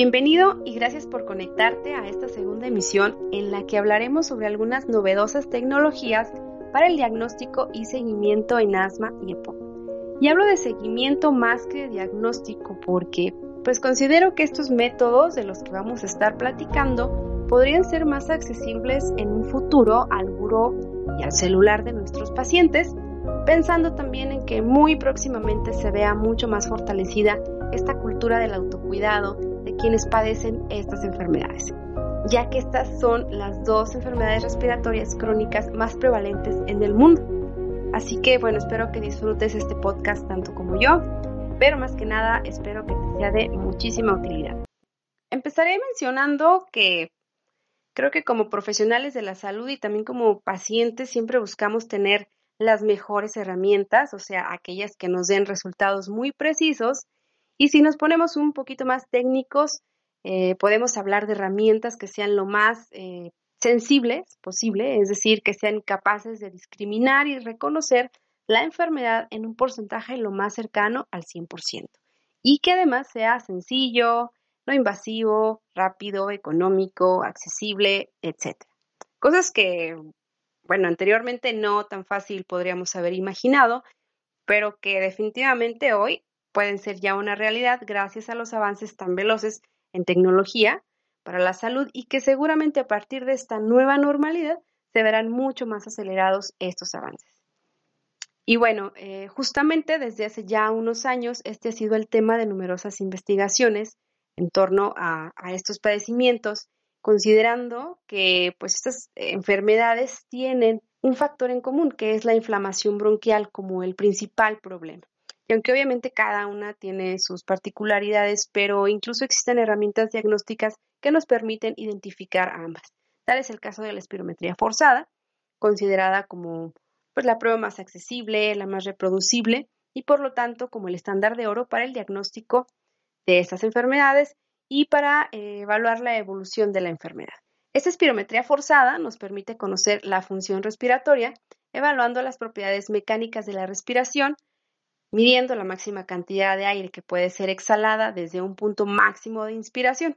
Bienvenido y gracias por conectarte a esta segunda emisión en la que hablaremos sobre algunas novedosas tecnologías para el diagnóstico y seguimiento en asma y EPOC. Y hablo de seguimiento más que de diagnóstico porque pues considero que estos métodos de los que vamos a estar platicando podrían ser más accesibles en un futuro al buró y al celular de nuestros pacientes, pensando también en que muy próximamente se vea mucho más fortalecida esta cultura del autocuidado quienes padecen estas enfermedades, ya que estas son las dos enfermedades respiratorias crónicas más prevalentes en el mundo. Así que bueno, espero que disfrutes este podcast tanto como yo, pero más que nada espero que te sea de muchísima utilidad. Empezaré mencionando que creo que como profesionales de la salud y también como pacientes siempre buscamos tener las mejores herramientas, o sea, aquellas que nos den resultados muy precisos y si nos ponemos un poquito más técnicos, eh, podemos hablar de herramientas que sean lo más eh, sensibles posible, es decir, que sean capaces de discriminar y reconocer la enfermedad en un porcentaje lo más cercano al 100% y que además sea sencillo, no invasivo, rápido, económico, accesible, etc. Cosas que, bueno, anteriormente no tan fácil podríamos haber imaginado, pero que definitivamente hoy pueden ser ya una realidad gracias a los avances tan veloces en tecnología para la salud y que seguramente a partir de esta nueva normalidad se verán mucho más acelerados estos avances. Y bueno, eh, justamente desde hace ya unos años este ha sido el tema de numerosas investigaciones en torno a, a estos padecimientos, considerando que pues estas enfermedades tienen un factor en común, que es la inflamación bronquial como el principal problema. Y aunque obviamente cada una tiene sus particularidades, pero incluso existen herramientas diagnósticas que nos permiten identificar ambas. Tal es el caso de la espirometría forzada, considerada como pues, la prueba más accesible, la más reproducible y por lo tanto como el estándar de oro para el diagnóstico de estas enfermedades y para eh, evaluar la evolución de la enfermedad. Esta espirometría forzada nos permite conocer la función respiratoria, evaluando las propiedades mecánicas de la respiración, midiendo la máxima cantidad de aire que puede ser exhalada desde un punto máximo de inspiración.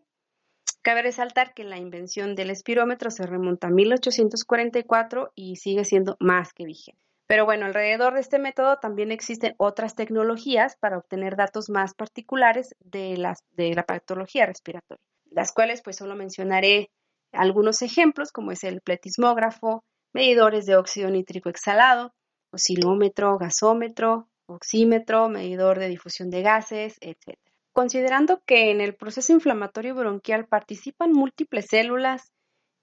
Cabe resaltar que la invención del espirómetro se remonta a 1844 y sigue siendo más que vigente. Pero bueno, alrededor de este método también existen otras tecnologías para obtener datos más particulares de, la patología respiratoria, las cuales pues solo mencionaré algunos ejemplos como es el pletismógrafo, medidores de óxido nítrico exhalado, oscilómetro, gasómetro, oxímetro, medidor de difusión de gases, etc. Considerando que en el proceso inflamatorio bronquial participan múltiples células,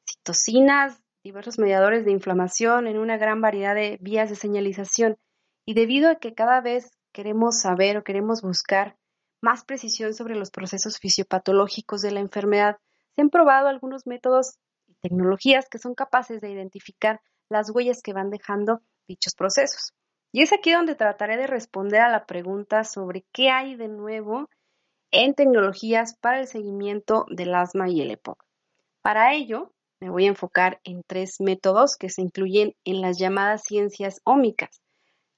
citocinas, diversos mediadores de inflamación en una gran variedad de vías de señalización, y debido a que cada vez queremos saber o queremos buscar más precisión sobre los procesos fisiopatológicos de la enfermedad, se han probado algunos métodos y tecnologías que son capaces de identificar las huellas que van dejando dichos procesos. Y es aquí donde trataré de responder a la pregunta sobre qué hay de nuevo en tecnologías para el seguimiento del asma y el EPOC. Para ello, me voy a enfocar en tres métodos que se incluyen en las llamadas ciencias ómicas,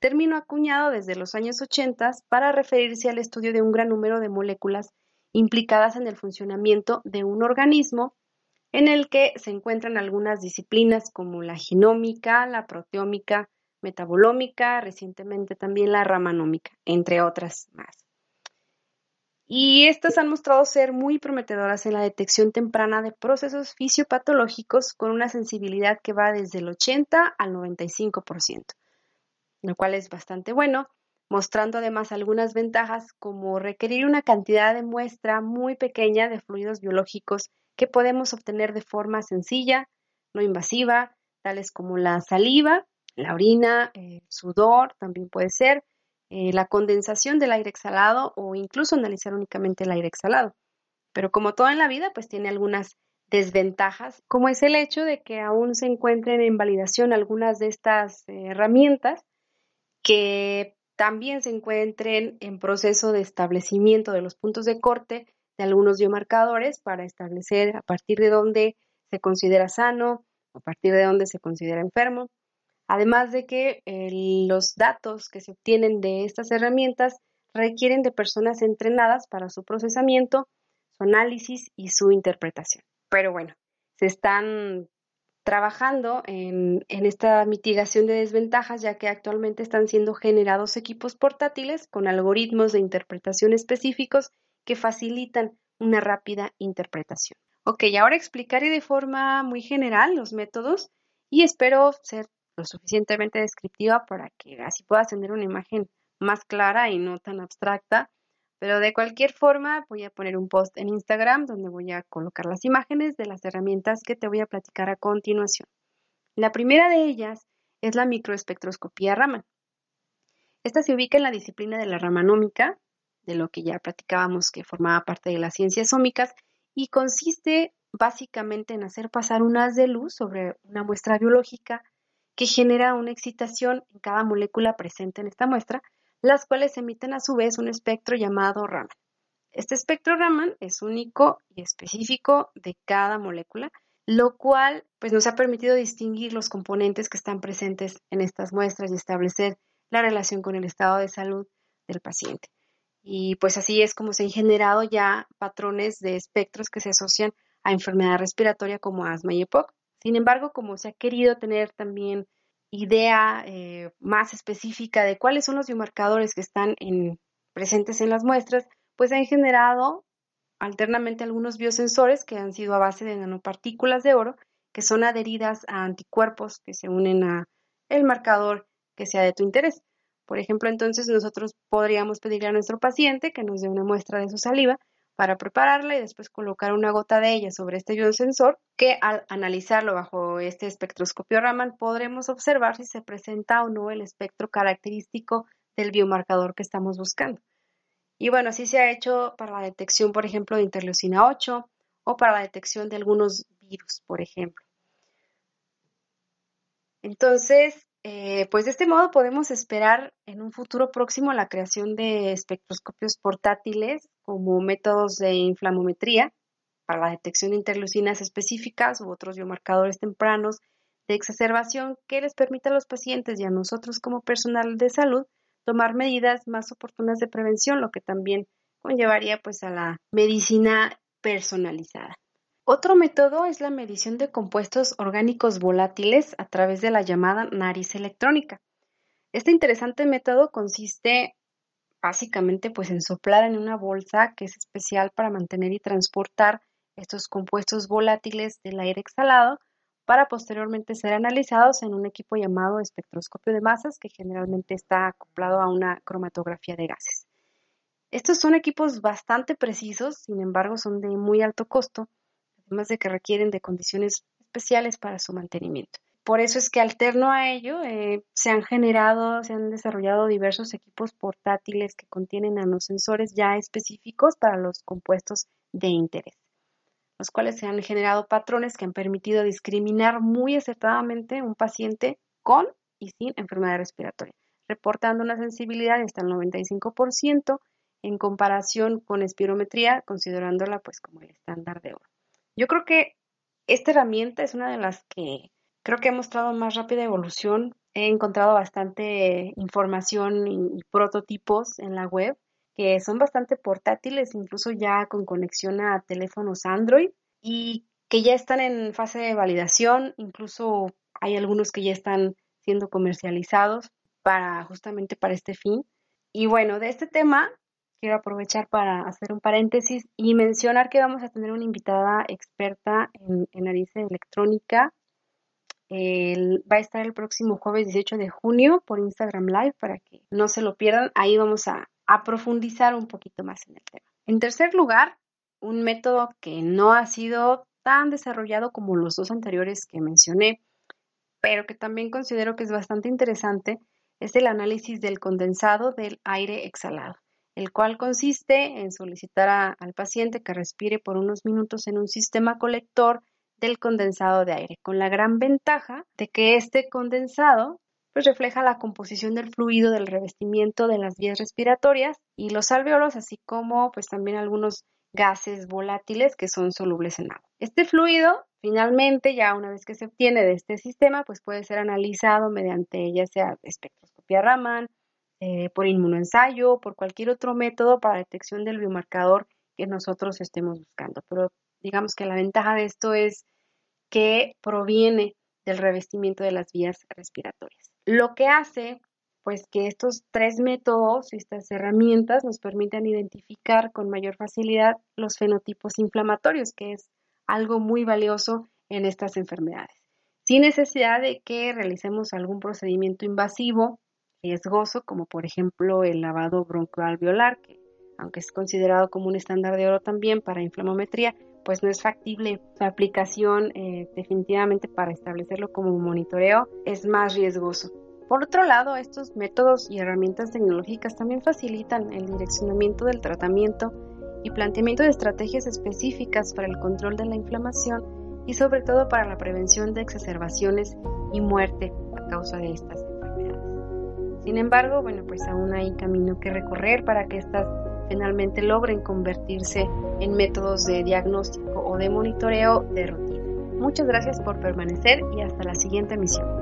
término acuñado desde los años 80 para referirse al estudio de un gran número de moléculas implicadas en el funcionamiento de un organismo en el que se encuentran algunas disciplinas como la genómica, la proteómica, metabolómica, recientemente también la ramanómica, entre otras más. Y estas han mostrado ser muy prometedoras en la detección temprana de procesos fisiopatológicos con una sensibilidad que va desde el 80 al 95%, lo cual es bastante bueno, mostrando además algunas ventajas como requerir una cantidad de muestra muy pequeña de fluidos biológicos que podemos obtener de forma sencilla, no invasiva, tales como la saliva la orina, el sudor también puede ser, eh, la condensación del aire exhalado o incluso analizar únicamente el aire exhalado. Pero como todo en la vida, pues tiene algunas desventajas, como es el hecho de que aún se encuentren en validación algunas de estas eh, herramientas que también se encuentren en proceso de establecimiento de los puntos de corte de algunos biomarcadores para establecer a partir de dónde se considera sano, a partir de dónde se considera enfermo. Además de que los datos que se obtienen de estas herramientas requieren de personas entrenadas para su procesamiento, su análisis y su interpretación. Pero bueno, se están trabajando en, esta mitigación de desventajas, ya que actualmente están siendo generados equipos portátiles con algoritmos de interpretación específicos que facilitan una rápida interpretación. Ok, ahora explicaré de forma muy general los métodos y espero ser lo suficientemente descriptiva para que así puedas tener una imagen más clara y no tan abstracta. Pero de cualquier forma, voy a poner un post en Instagram donde voy a colocar las imágenes de las herramientas que te voy a platicar a continuación. La primera de ellas es la microespectroscopía Raman. Esta se ubica en la disciplina de la ramanómica, de lo que ya platicábamos que formaba parte de las ciencias ómicas, y consiste básicamente en hacer pasar un haz de luz sobre una muestra biológica que genera una excitación en cada molécula presente en esta muestra, las cuales emiten a su vez un espectro llamado Raman. Este espectro Raman es único y específico de cada molécula, lo cual pues, nos ha permitido distinguir los componentes que están presentes en estas muestras y establecer la relación con el estado de salud del paciente. Y pues así es como se han generado ya patrones de espectros que se asocian a enfermedad respiratoria como asma y EPOC. Sin embargo, como se ha querido tener también idea eh, más específica de cuáles son los biomarcadores que están presentes en las muestras, pues han generado alternamente algunos biosensores que han sido a base de nanopartículas de oro que son adheridas a anticuerpos que se unen a el marcador que sea de tu interés. Por ejemplo, entonces nosotros podríamos pedirle a nuestro paciente que nos dé una muestra de su saliva para prepararla y después colocar una gota de ella sobre este biosensor que al analizarlo bajo este espectroscopio Raman podremos observar si se presenta o no el espectro característico del biomarcador que estamos buscando. Y bueno, así se ha hecho para la detección, por ejemplo, de interleucina 8 o para la detección de algunos virus, por ejemplo. Entonces, eh, pues de este modo podemos esperar en un futuro próximo la creación de espectroscopios portátiles como métodos de inflamometría para la detección de interleucinas específicas u otros biomarcadores tempranos de exacerbación que les permita a los pacientes y a nosotros como personal de salud tomar medidas más oportunas de prevención, lo que también conllevaría pues a la medicina personalizada. Otro método es la medición de compuestos orgánicos volátiles a través de la llamada nariz electrónica. Este interesante método consiste básicamente pues en soplar en una bolsa que es especial para mantener y transportar estos compuestos volátiles del aire exhalado para posteriormente ser analizados en un equipo llamado espectroscopio de masas que generalmente está acoplado a una cromatografía de gases. Estos son equipos bastante precisos, sin embargo son de muy alto costo además de que requieren de condiciones especiales para su mantenimiento. Por eso es que alterno a ello eh, se han generado, se han desarrollado diversos equipos portátiles que contienen nanosensores ya específicos para los compuestos de interés, los cuales se han generado patrones que han permitido discriminar muy acertadamente un paciente con y sin enfermedad respiratoria, reportando una sensibilidad de hasta el 95% en comparación con espirometría, considerándola pues como el estándar de oro. Yo creo que esta herramienta es una de las que creo que ha mostrado más rápida evolución. He encontrado bastante información y, prototipos en la web que son bastante portátiles, incluso ya con conexión a teléfonos Android y que ya están en fase de validación, incluso hay algunos que ya están siendo comercializados para justamente para este fin. Y bueno, de este tema quiero aprovechar para hacer un paréntesis y mencionar que vamos a tener una invitada experta en, nariz electrónica. va a estar el próximo jueves 18 de junio por Instagram Live para que no se lo pierdan. Ahí vamos a, a profundizar un poquito más en el tema. En tercer lugar, un método que no ha sido tan desarrollado como los dos anteriores que mencioné, pero que también considero que es bastante interesante, es el análisis del condensado del aire exhalado el cual consiste en solicitar al paciente que respire por unos minutos en un sistema colector del condensado de aire, con la gran ventaja de que este condensado pues refleja la composición del fluido del revestimiento de las vías respiratorias y los alveolos, así como pues también algunos gases volátiles que son solubles en agua. Este fluido, finalmente, ya una vez que se obtiene de este sistema, pues puede ser analizado mediante ya sea espectroscopia Raman, eh, por inmunoensayo o por cualquier otro método para detección del biomarcador que nosotros estemos buscando. Pero digamos que la ventaja de esto es que proviene del revestimiento de las vías respiratorias. Lo que hace pues que estos tres métodos, estas herramientas nos permiten identificar con mayor facilidad los fenotipos inflamatorios, que es algo muy valioso en estas enfermedades, sin necesidad de que realicemos algún procedimiento invasivo, riesgoso, como por ejemplo el lavado broncoalveolar, que aunque es considerado como un estándar de oro también para inflamometría, pues no es factible. Su aplicación eh, definitivamente para establecerlo como un monitoreo es más riesgoso. Por otro lado, estos métodos y herramientas tecnológicas también facilitan el direccionamiento del tratamiento y planteamiento de estrategias específicas para el control de la inflamación y sobre todo para la prevención de exacerbaciones y muerte a causa de estas. Sin embargo, bueno, pues aún hay camino que recorrer para que estas finalmente logren convertirse en métodos de diagnóstico o de monitoreo de rutina. Muchas gracias por permanecer y hasta la siguiente emisión.